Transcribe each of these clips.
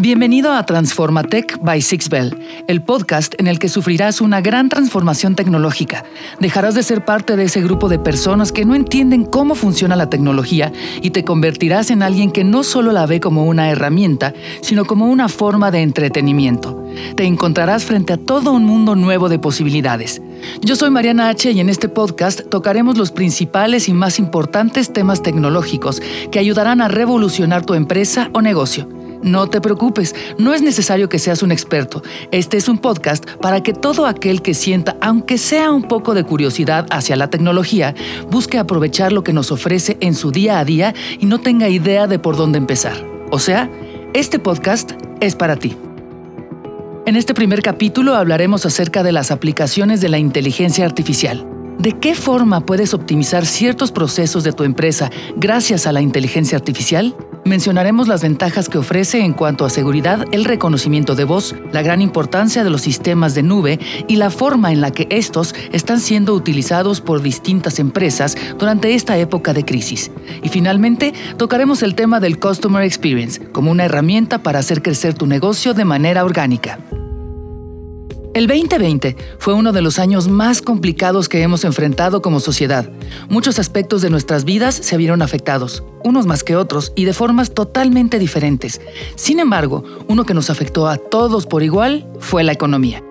Bienvenido a Transformatech by Sixbell, el podcast en el que sufrirás una gran transformación tecnológica. Dejarás de ser parte de ese grupo de personas que no entienden cómo funciona la tecnología y te convertirás en alguien que no solo la ve como una herramienta, sino como una forma de entretenimiento. Te encontrarás frente a todo un mundo nuevo de posibilidades. Yo soy Mariana H. y en este podcast tocaremos los principales y más importantes temas tecnológicos que ayudarán a revolucionar tu empresa o negocio. No te preocupes, no es necesario que seas un experto. Este es un podcast para que todo aquel que sienta, aunque sea un poco de curiosidad hacia la tecnología, busque aprovechar lo que nos ofrece en su día a día y no tenga idea de por dónde empezar. O sea, este podcast es para ti. En este primer capítulo hablaremos acerca de las aplicaciones de la inteligencia artificial. ¿De qué forma puedes optimizar ciertos procesos de tu empresa gracias a la inteligencia artificial? Mencionaremos las ventajas que ofrece en cuanto a seguridad el reconocimiento de voz, la gran importancia de los sistemas de nube y la forma en la que estos están siendo utilizados por distintas empresas durante esta época de crisis. Y finalmente, tocaremos el tema del Customer Experience como una herramienta para hacer crecer tu negocio de manera orgánica. El 2020 fue uno de los años más complicados que hemos enfrentado como sociedad. Muchos aspectos de nuestras vidas se vieron afectados, unos más que otros y de formas totalmente diferentes. Sin embargo, uno que nos afectó a todos por igual fue la economía.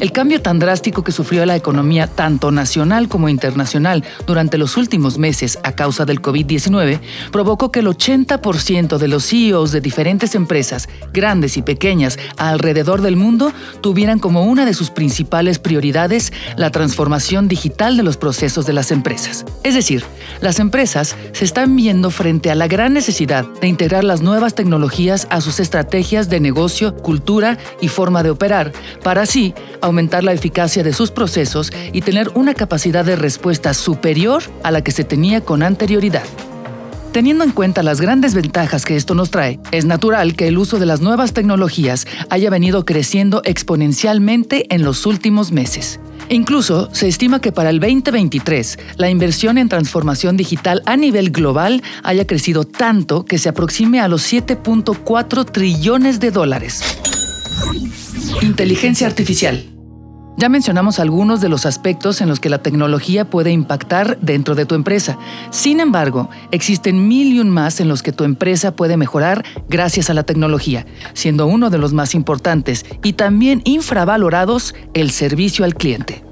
El cambio tan drástico que sufrió la economía tanto nacional como internacional durante los últimos meses a causa del COVID-19 provocó que el 80% de los CEOs de diferentes empresas, grandes y pequeñas, alrededor del mundo tuvieran como una de sus principales prioridades la transformación digital de los procesos de las empresas. Es decir, las empresas se están viendo frente a la gran necesidad de integrar las nuevas tecnologías a sus estrategias de negocio, cultura y forma de operar, para así aumentar la eficacia de sus procesos y tener una capacidad de respuesta superior a la que se tenía con anterioridad. Teniendo en cuenta las grandes ventajas que esto nos trae, es natural que el uso de las nuevas tecnologías haya venido creciendo exponencialmente en los últimos meses. Incluso se estima que para el 2023 la inversión en transformación digital a nivel global haya crecido tanto que se aproxime a los 7.4 trillones de dólares. Inteligencia artificial. Ya mencionamos algunos de los aspectos en los que la tecnología puede impactar dentro de tu empresa. Sin embargo, existen mil y un más en los que tu empresa puede mejorar gracias a la tecnología, siendo uno de los más importantes y también infravalorados el servicio al cliente.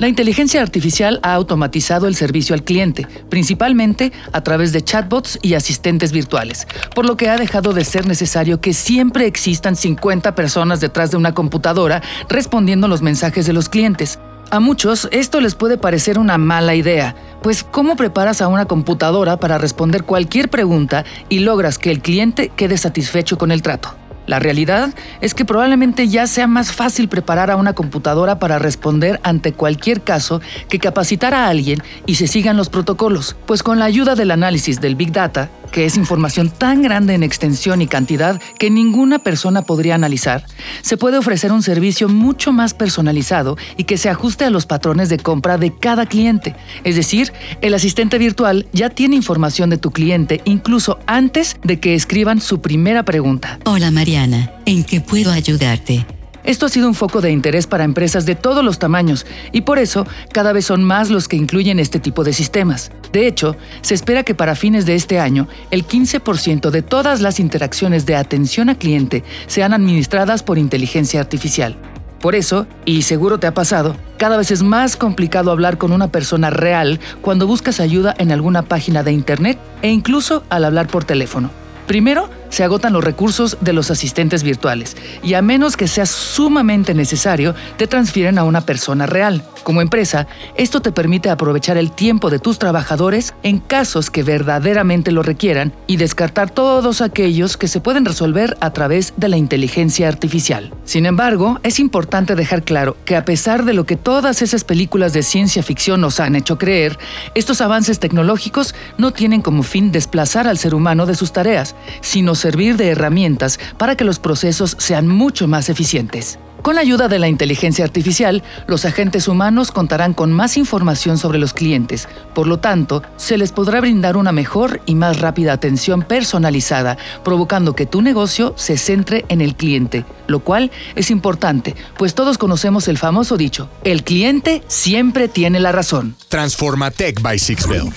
La inteligencia artificial ha automatizado el servicio al cliente, principalmente a través de chatbots y asistentes virtuales, por lo que ha dejado de ser necesario que siempre existan 50 personas detrás de una computadora respondiendo los mensajes de los clientes. A muchos esto les puede parecer una mala idea, pues ¿cómo preparas a una computadora para responder cualquier pregunta y logras que el cliente quede satisfecho con el trato? La realidad es que probablemente ya sea más fácil preparar a una computadora para responder ante cualquier caso que capacitar a alguien y se sigan los protocolos, pues con la ayuda del análisis del Big Data, que es información tan grande en extensión y cantidad que ninguna persona podría analizar, se puede ofrecer un servicio mucho más personalizado y que se ajuste a los patrones de compra de cada cliente. Es decir, el asistente virtual ya tiene información de tu cliente incluso antes de que escriban su primera pregunta. Hola Mariana, ¿en qué puedo ayudarte? Esto ha sido un foco de interés para empresas de todos los tamaños y por eso cada vez son más los que incluyen este tipo de sistemas. De hecho, se espera que para fines de este año el 15% de todas las interacciones de atención a cliente sean administradas por inteligencia artificial. Por eso, y seguro te ha pasado, cada vez es más complicado hablar con una persona real cuando buscas ayuda en alguna página de Internet e incluso al hablar por teléfono. Primero, se agotan los recursos de los asistentes virtuales y a menos que sea sumamente necesario, te transfieren a una persona real. Como empresa, esto te permite aprovechar el tiempo de tus trabajadores en casos que verdaderamente lo requieran y descartar todos aquellos que se pueden resolver a través de la inteligencia artificial. Sin embargo, es importante dejar claro que a pesar de lo que todas esas películas de ciencia ficción nos han hecho creer, estos avances tecnológicos no tienen como fin desplazar al ser humano de sus tareas, sino servir de herramientas para que los procesos sean mucho más eficientes. Con la ayuda de la inteligencia artificial, los agentes humanos contarán con más información sobre los clientes, por lo tanto, se les podrá brindar una mejor y más rápida atención personalizada, provocando que tu negocio se centre en el cliente, lo cual es importante, pues todos conocemos el famoso dicho, el cliente siempre tiene la razón. Transforma Tech by Sixbell.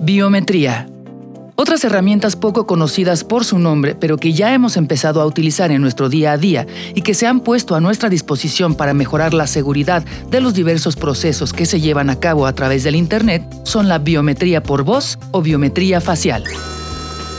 Biometría. Otras herramientas poco conocidas por su nombre, pero que ya hemos empezado a utilizar en nuestro día a día y que se han puesto a nuestra disposición para mejorar la seguridad de los diversos procesos que se llevan a cabo a través del Internet, son la biometría por voz o biometría facial.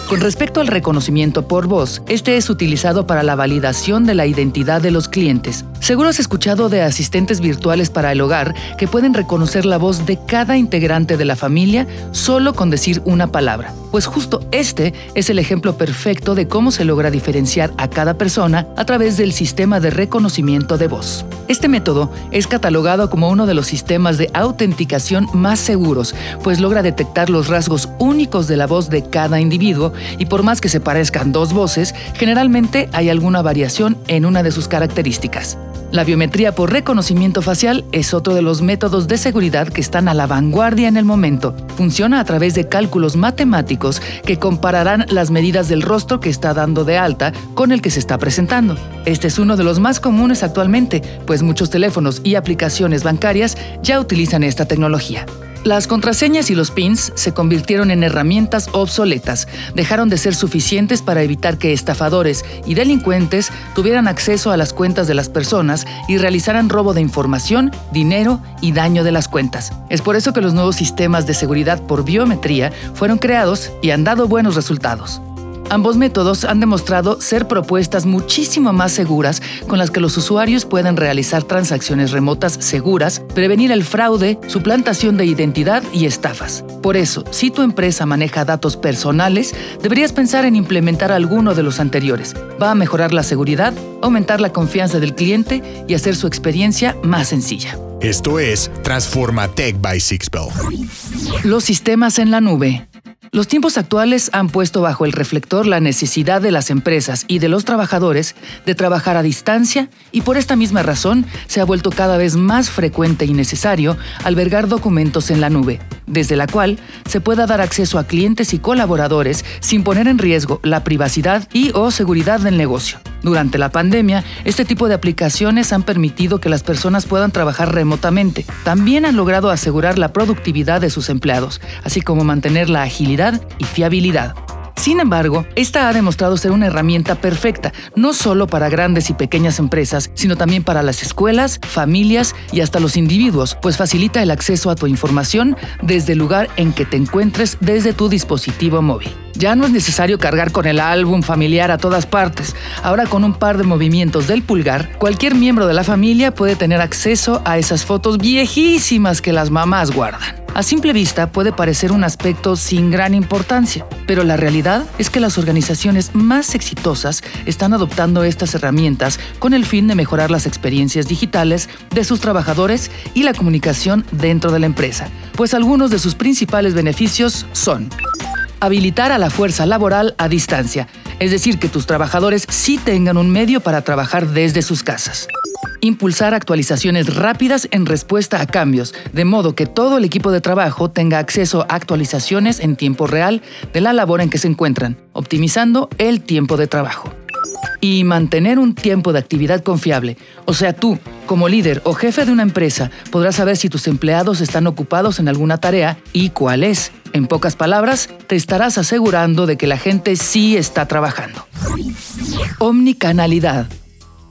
Con respecto al reconocimiento por voz, este es utilizado para la validación de la identidad de los clientes. Seguro has escuchado de asistentes virtuales para el hogar que pueden reconocer la voz de cada integrante de la familia solo con decir una palabra. Pues justo este es el ejemplo perfecto de cómo se logra diferenciar a cada persona a través del sistema de reconocimiento de voz. Este método es catalogado como uno de los sistemas de autenticación más seguros, pues logra detectar los rasgos únicos de la voz de cada individuo y por más que se parezcan dos voces, generalmente hay alguna variación en una de sus características. La biometría por reconocimiento facial es otro de los métodos de seguridad que están a la vanguardia en el momento. Funciona a través de cálculos matemáticos que compararán las medidas del rostro que está dando de alta con el que se está presentando. Este es uno de los más comunes actualmente, pues muchos teléfonos y aplicaciones bancarias ya utilizan esta tecnología. Las contraseñas y los pins se convirtieron en herramientas obsoletas, dejaron de ser suficientes para evitar que estafadores y delincuentes tuvieran acceso a las cuentas de las personas y realizaran robo de información, dinero y daño de las cuentas. Es por eso que los nuevos sistemas de seguridad por biometría fueron creados y han dado buenos resultados. Ambos métodos han demostrado ser propuestas muchísimo más seguras con las que los usuarios pueden realizar transacciones remotas seguras, prevenir el fraude, suplantación de identidad y estafas. Por eso, si tu empresa maneja datos personales, deberías pensar en implementar alguno de los anteriores. Va a mejorar la seguridad, aumentar la confianza del cliente y hacer su experiencia más sencilla. Esto es Transforma Tech by Sixbell. Los sistemas en la nube. Los tiempos actuales han puesto bajo el reflector la necesidad de las empresas y de los trabajadores de trabajar a distancia y por esta misma razón se ha vuelto cada vez más frecuente y necesario albergar documentos en la nube, desde la cual se pueda dar acceso a clientes y colaboradores sin poner en riesgo la privacidad y o seguridad del negocio. Durante la pandemia, este tipo de aplicaciones han permitido que las personas puedan trabajar remotamente. También han logrado asegurar la productividad de sus empleados, así como mantener la agilidad y fiabilidad. Sin embargo, esta ha demostrado ser una herramienta perfecta, no solo para grandes y pequeñas empresas, sino también para las escuelas, familias y hasta los individuos, pues facilita el acceso a tu información desde el lugar en que te encuentres desde tu dispositivo móvil. Ya no es necesario cargar con el álbum familiar a todas partes. Ahora con un par de movimientos del pulgar, cualquier miembro de la familia puede tener acceso a esas fotos viejísimas que las mamás guardan. A simple vista puede parecer un aspecto sin gran importancia, pero la realidad es que las organizaciones más exitosas están adoptando estas herramientas con el fin de mejorar las experiencias digitales de sus trabajadores y la comunicación dentro de la empresa, pues algunos de sus principales beneficios son habilitar a la fuerza laboral a distancia, es decir, que tus trabajadores sí tengan un medio para trabajar desde sus casas. Impulsar actualizaciones rápidas en respuesta a cambios, de modo que todo el equipo de trabajo tenga acceso a actualizaciones en tiempo real de la labor en que se encuentran, optimizando el tiempo de trabajo. Y mantener un tiempo de actividad confiable, o sea, tú, como líder o jefe de una empresa, podrás saber si tus empleados están ocupados en alguna tarea y cuál es. En pocas palabras, te estarás asegurando de que la gente sí está trabajando. Omnicanalidad.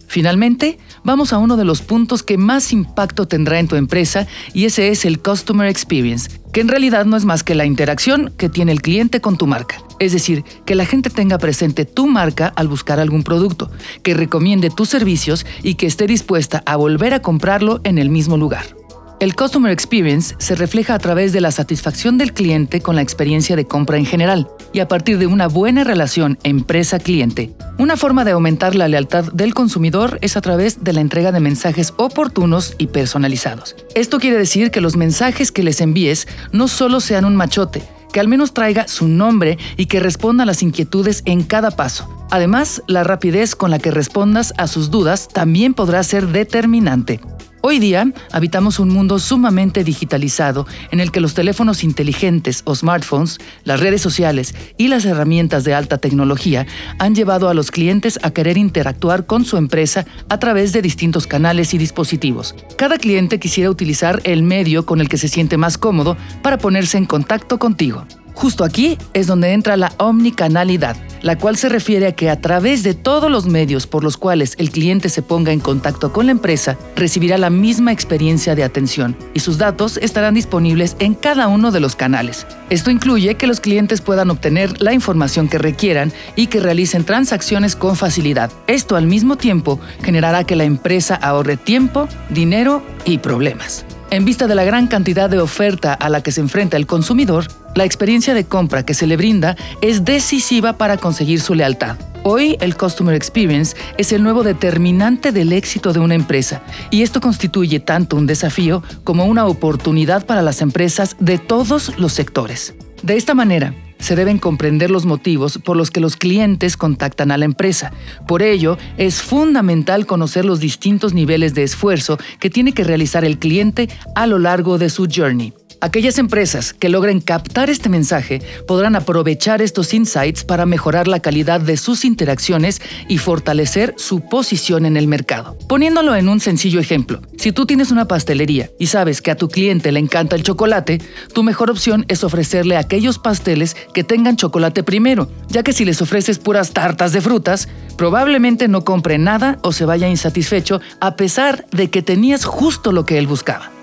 Finalmente, vamos a uno de los puntos que más impacto tendrá en tu empresa y ese es el Customer Experience, que en realidad no es más que la interacción que tiene el cliente con tu marca. Es decir, que la gente tenga presente tu marca al buscar algún producto, que recomiende tus servicios y que esté dispuesta a volver a comprarlo en el mismo lugar. El Customer Experience se refleja a través de la satisfacción del cliente con la experiencia de compra en general y a partir de una buena relación empresa-cliente. Una forma de aumentar la lealtad del consumidor es a través de la entrega de mensajes oportunos y personalizados. Esto quiere decir que los mensajes que les envíes no solo sean un machote, que al menos traiga su nombre y que responda a las inquietudes en cada paso. Además, la rapidez con la que respondas a sus dudas también podrá ser determinante. Hoy día habitamos un mundo sumamente digitalizado en el que los teléfonos inteligentes o smartphones, las redes sociales y las herramientas de alta tecnología han llevado a los clientes a querer interactuar con su empresa a través de distintos canales y dispositivos. Cada cliente quisiera utilizar el medio con el que se siente más cómodo para ponerse en contacto contigo. Justo aquí es donde entra la omnicanalidad, la cual se refiere a que a través de todos los medios por los cuales el cliente se ponga en contacto con la empresa, recibirá la misma experiencia de atención y sus datos estarán disponibles en cada uno de los canales. Esto incluye que los clientes puedan obtener la información que requieran y que realicen transacciones con facilidad. Esto al mismo tiempo generará que la empresa ahorre tiempo, dinero y problemas. En vista de la gran cantidad de oferta a la que se enfrenta el consumidor, la experiencia de compra que se le brinda es decisiva para conseguir su lealtad. Hoy el Customer Experience es el nuevo determinante del éxito de una empresa y esto constituye tanto un desafío como una oportunidad para las empresas de todos los sectores. De esta manera, se deben comprender los motivos por los que los clientes contactan a la empresa. Por ello, es fundamental conocer los distintos niveles de esfuerzo que tiene que realizar el cliente a lo largo de su journey. Aquellas empresas que logren captar este mensaje podrán aprovechar estos insights para mejorar la calidad de sus interacciones y fortalecer su posición en el mercado. Poniéndolo en un sencillo ejemplo, si tú tienes una pastelería y sabes que a tu cliente le encanta el chocolate, tu mejor opción es ofrecerle aquellos pasteles que tengan chocolate primero, ya que si les ofreces puras tartas de frutas, probablemente no compre nada o se vaya insatisfecho a pesar de que tenías justo lo que él buscaba.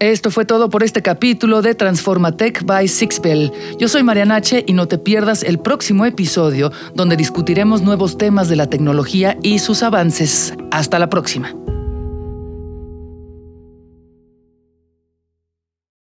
Esto fue todo por este capítulo de Transformatech by Sixbell. Yo soy Mariana H. y no te pierdas el próximo episodio donde discutiremos nuevos temas de la tecnología y sus avances. Hasta la próxima.